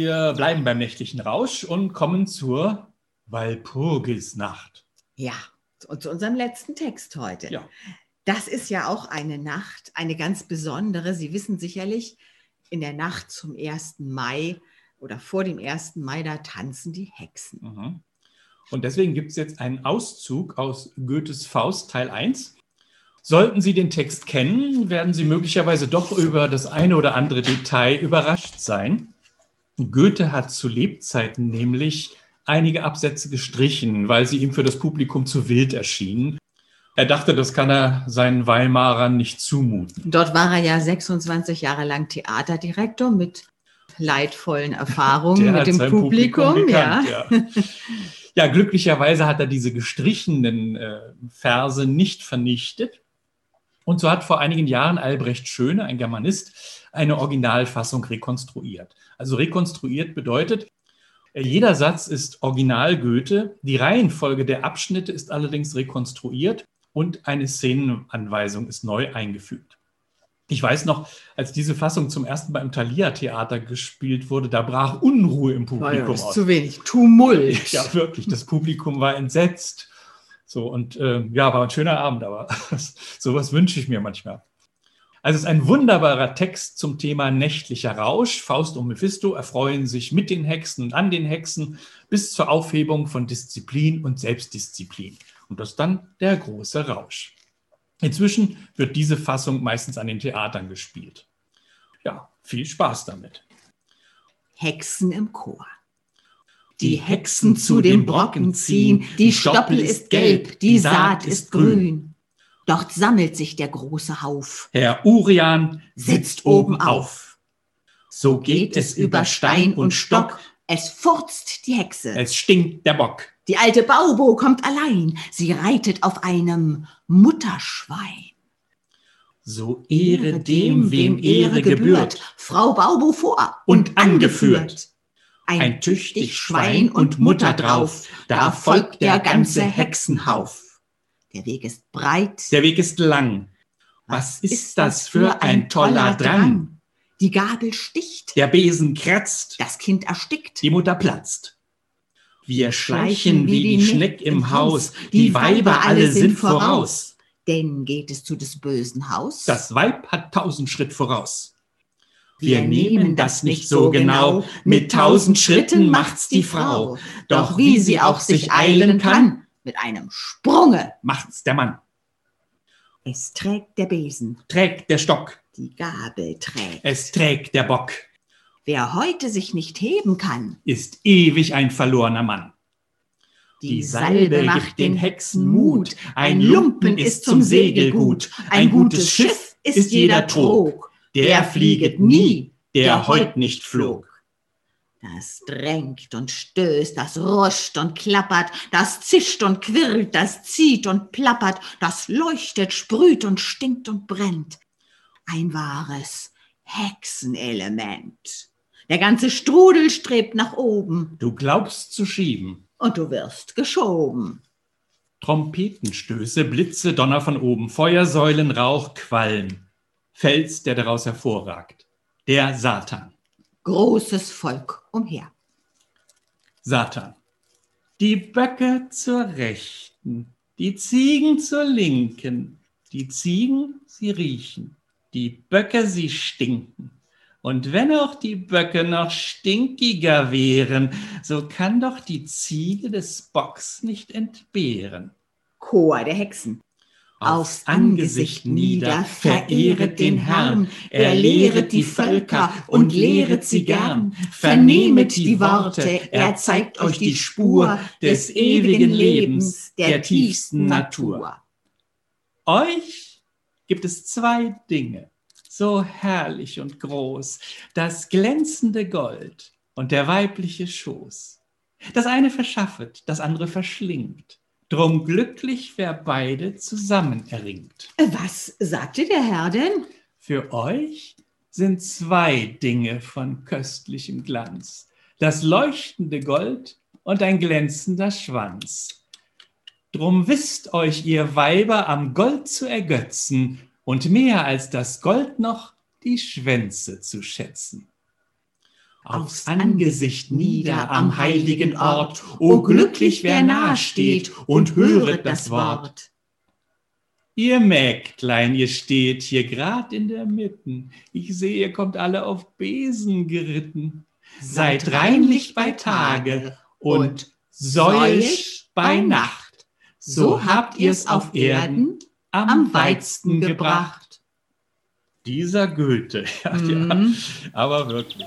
Wir bleiben beim nächtlichen Rausch und kommen zur Walpurgisnacht. Ja, und zu unserem letzten Text heute. Ja. Das ist ja auch eine Nacht, eine ganz besondere. Sie wissen sicherlich, in der Nacht zum 1. Mai oder vor dem 1. Mai, da tanzen die Hexen. Mhm. Und deswegen gibt es jetzt einen Auszug aus Goethes Faust Teil 1. Sollten Sie den Text kennen, werden Sie möglicherweise doch über das eine oder andere Detail überrascht sein. Goethe hat zu Lebzeiten nämlich einige Absätze gestrichen, weil sie ihm für das Publikum zu wild erschienen. Er dachte, das kann er seinen Weimarern nicht zumuten. Dort war er ja 26 Jahre lang Theaterdirektor mit leidvollen Erfahrungen Der mit dem sein Publikum. gekannt, ja. ja. ja, glücklicherweise hat er diese gestrichenen äh, Verse nicht vernichtet. Und so hat vor einigen Jahren Albrecht Schöne, ein Germanist, eine Originalfassung rekonstruiert. Also rekonstruiert bedeutet, jeder Satz ist Original Goethe, die Reihenfolge der Abschnitte ist allerdings rekonstruiert und eine Szenenanweisung ist neu eingefügt. Ich weiß noch, als diese Fassung zum ersten Mal im Thalia-Theater gespielt wurde, da brach Unruhe im Publikum ist aus. zu wenig. Tumult. Ja, wirklich. Das Publikum war entsetzt. So, und äh, ja, war ein schöner Abend, aber sowas wünsche ich mir manchmal. Also es ist ein wunderbarer Text zum Thema nächtlicher Rausch. Faust und Mephisto erfreuen sich mit den Hexen und an den Hexen bis zur Aufhebung von Disziplin und Selbstdisziplin. Und das ist dann der große Rausch. Inzwischen wird diese Fassung meistens an den Theatern gespielt. Ja, viel Spaß damit. Hexen im Chor. Die Hexen zu dem Brocken ziehen, die Stoppel ist gelb, die Saat ist grün. Dort sammelt sich der große Hauf. Herr Urian Sitzt oben auf. So geht es über Stein und Stock. Es furzt die Hexe. Es stinkt der Bock. Die alte Baubo kommt allein. Sie reitet auf einem Mutterschwein. So Ehre dem, wem Ehre gebührt. Frau Baubo vor Und angeführt. Ein, Ein tüchtig Schwein und Mutter drauf. Da folgt der ganze Hexenhauf. Der Weg ist breit. Der Weg ist lang. Was ist das für ein toller Drang? Die Gabel sticht. Der Besen kratzt. Das Kind erstickt. Die Mutter platzt. Wir schleichen wie die Schneck im Haus. Die Weiber alle sind voraus. Denn geht es zu des bösen Haus. Das Weib hat tausend Schritt voraus. Wir nehmen das nicht so genau. Mit tausend Schritten macht's die Frau. Doch wie sie auch sich eilen kann, mit einem Sprunge. macht's der Mann. Es trägt der Besen, Trägt der Stock. die Gabel trägt. Es trägt der Bock. Wer heute sich nicht heben kann, Ist ewig ein verlorener Mann. die Salbe macht den Hexen Mut. Ein Lumpen ist zum Segelgut. Ein gutes Schiff ist jeder Trog. Der flieget nie, der heut nicht flog. Das drängt und stößt, das ruscht und klappert, das zischt und quirlt, das zieht und plappert, das leuchtet, sprüht und stinkt und brennt. Ein wahres Hexenelement. Der ganze Strudel strebt nach oben Du glaubst zu schieben. und du wirst geschoben. Trompetenstöße, Blitze, Donner von oben, Feuersäulen, Rauch, Qualm. Fels, der daraus hervorragt. Der Satan. Großes Volk umher. Satan. Die Böcke zur Rechten, die Ziegen zur Linken. Die Ziegen, sie riechen. Die Böcke, sie stinken. Und wenn auch die Böcke noch stinkiger wären, so kann doch die Ziege des Bocks nicht entbehren. Chor der Hexen. Aufs Angesicht nieder, verehret den Herrn, er lehret die Völker und lehret sie gern. Vernehmet die Worte, er zeigt euch die Spur des ewigen Lebens, der tiefsten Natur. Euch gibt es zwei Dinge, so herrlich und groß, das glänzende Gold und der weibliche Schoß. Das eine verschaffet, das andere verschlingt. Drum glücklich, wer beide zusammen erringt. Was sagte der Herr denn? Für euch sind zwei Dinge von köstlichem Glanz. Das leuchtende Gold und ein glänzender Schwanz. Drum wisst euch, ihr Weiber, am Gold zu ergötzen und mehr als das Gold noch die Schwänze zu schätzen. Aufs Angesicht nieder am heiligen Ort. O glücklich, wer nahe steht und höret das Wort. Ihr Mägdlein, ihr steht hier grad in der Mitten. Ich sehe, ihr kommt alle auf Besen geritten. Seid reinlich bei Tage und säuisch bei Nacht. So habt ihr's auf Erden am weitsten gebracht. Dieser Goethe, ja, ja, Mhm. aber wirklich.